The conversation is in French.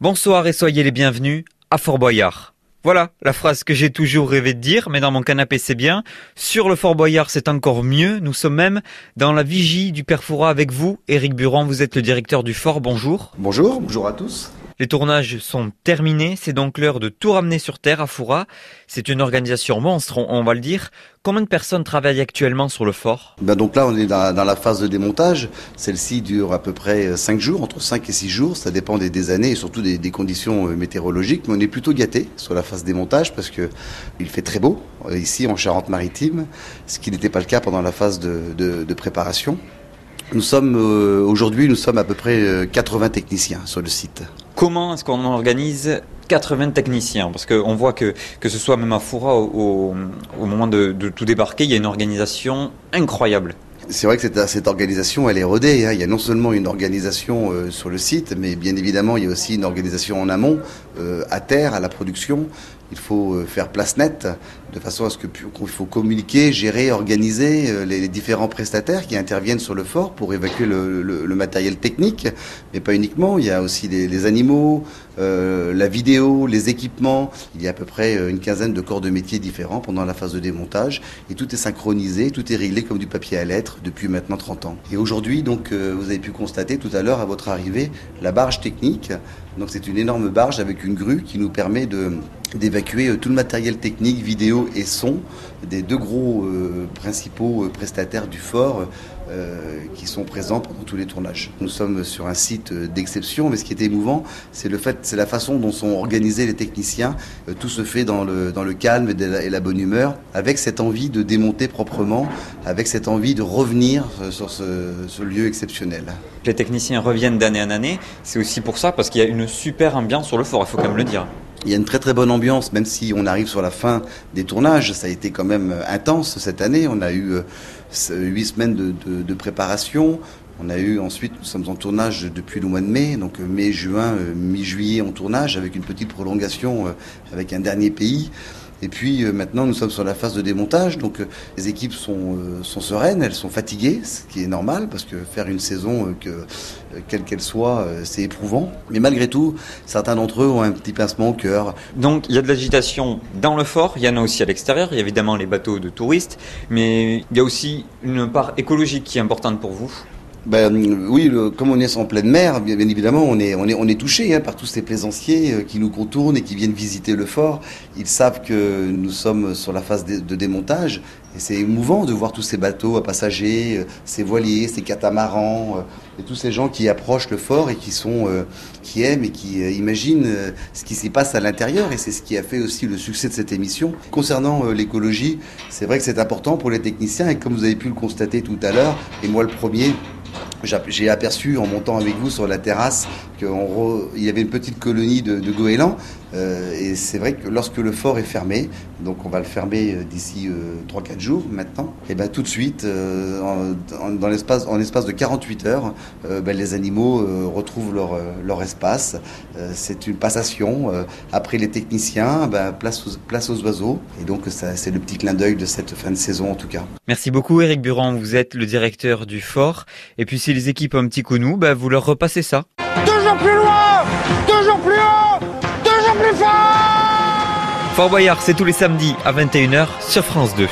Bonsoir et soyez les bienvenus à Fort Boyard. Voilà la phrase que j'ai toujours rêvé de dire, mais dans mon canapé c'est bien. Sur le Fort Boyard c'est encore mieux. Nous sommes même dans la vigie du Père avec vous. Éric Buran, vous êtes le directeur du fort. Bonjour. Bonjour, bonjour à tous. Les tournages sont terminés, c'est donc l'heure de tout ramener sur Terre à Foura. C'est une organisation monstre, on, va le dire. Combien de personnes travaillent actuellement sur le fort? Ben Donc là, on est dans, la phase de démontage. Celle-ci dure à peu près 5 jours, entre 5 et 6 jours. Ça dépend des, années et surtout des, conditions euh, météorologiques. Mais on est plutôt gâté sur la phase démontage parce que il fait très beau euh, ici en Charente-Maritime, ce qui n'était pas le cas pendant la phase de préparation. Nous sommes euh, aujourd'hui, nous sommes à peu près 80 euh, techniciens sur le site. Comment est-ce qu'on organise 80 techniciens? Parce qu'on voit que, ce soit même à Foura, au, moment de, tout débarquer, il y a une organisation incroyable. C'est vrai que cette, organisation, elle est rodée. Hein. Il y a non seulement une organisation euh, sur le site, mais bien évidemment, il y a aussi une organisation en amont, à terre, à la production. Il faut euh, faire place nette de façon à ce que qu'il faut communiquer, gérer, organiser euh, les, différents prestataires qui interviennent sur le fort pour évacuer le, matériel technique, mais pas uniquement. Il y a aussi les, animaux, euh, la vidéo, les équipements. Il y a à peu près une quinzaine de corps de métier différents pendant la phase de démontage et tout est synchronisé, tout est réglé comme du papier à lettres depuis maintenant 30 ans. Et aujourd'hui, donc, vous avez pu constater tout à l'heure à votre arrivée la barge technique. Donc c'est une énorme barge avec une grue qui nous permet de d'évacuer euh, tout le matériel technique, vidéo et son des deux gros euh, principaux euh, prestataires du fort qui sont présents pendant tous les tournages. Nous sommes sur un site d'exception, mais ce qui est émouvant, c'est le fait, c'est la façon dont sont organisés les techniciens. tout se fait dans le, dans le calme et la, bonne humeur, avec cette envie de démonter proprement, avec cette envie de revenir sur ce, ce lieu exceptionnel. Les techniciens reviennent d'année en année, c'est aussi pour ça, parce qu'il y a une super ambiance sur le fort, il faut quand même le dire. Il y a une très très bonne ambiance, même si on arrive sur la fin des tournages. Ça a été quand même euh, intense cette année. On a eu euh, huit semaines de, préparation. On a eu ensuite, nous sommes en tournage depuis le mois de mai, donc euh, mai, juin, mi-juillet en tournage, avec une petite prolongation avec un dernier pays. Et puis euh, maintenant, nous sommes sur la phase de démontage, donc euh, les équipes sont, euh, sont sereines, elles sont fatiguées, ce qui est normal, parce que faire une saison, que, quelle qu'elle soit, c'est éprouvant. Mais malgré tout, certains d'entre eux ont un petit pincement au cœur. Donc il y a de l'agitation dans le fort, il y en a aussi à l'extérieur, il y a évidemment les bateaux de touristes, mais il y a aussi une part écologique qui est importante pour vous. Ben, oui, comme on est en pleine mer, bien, évidemment, on est, on est, on est touché hein, par tous ces plaisanciers euh, qui nous contournent et qui viennent visiter le fort. Ils savent que nous sommes sur la phase de, démontage et c'est émouvant de voir tous ces bateaux à passagers, euh, ces voiliers, ces catamarans euh, et tous ces gens qui approchent le fort et qui sont, qui aiment et qui imaginent ce qui s'y passe à l'intérieur. Et c'est ce qui a fait aussi le succès de cette émission. Concernant l'écologie, c'est vrai que c'est important pour les techniciens et comme vous avez pu le constater tout à l'heure, et moi le premier, j'ai aperçu en montant avec vous sur la terrasse qu'il y avait une petite colonie de, goélands. Euh, et c'est vrai que lorsque le fort est fermé, donc on va le fermer euh, d'ici 3-4 euh, jours maintenant, et ben tout de suite, en, dans l'espace, en espace de 48 heures, ben, les animaux retrouvent leur, leur espace. c'est une passation. après les techniciens, ben, place, aux, place aux oiseaux. Et donc c'est le petit clin d'œil de cette fin de saison en tout cas. Merci beaucoup Eric Buran, vous êtes le directeur du fort. Et puis si les équipes ont un petit coup nous, ben, vous leur repassez ça. Toujours plus loin Toujours plus haut Toujours plus fort Fort Boyard, c'est tous les samedis à 21h sur France 2.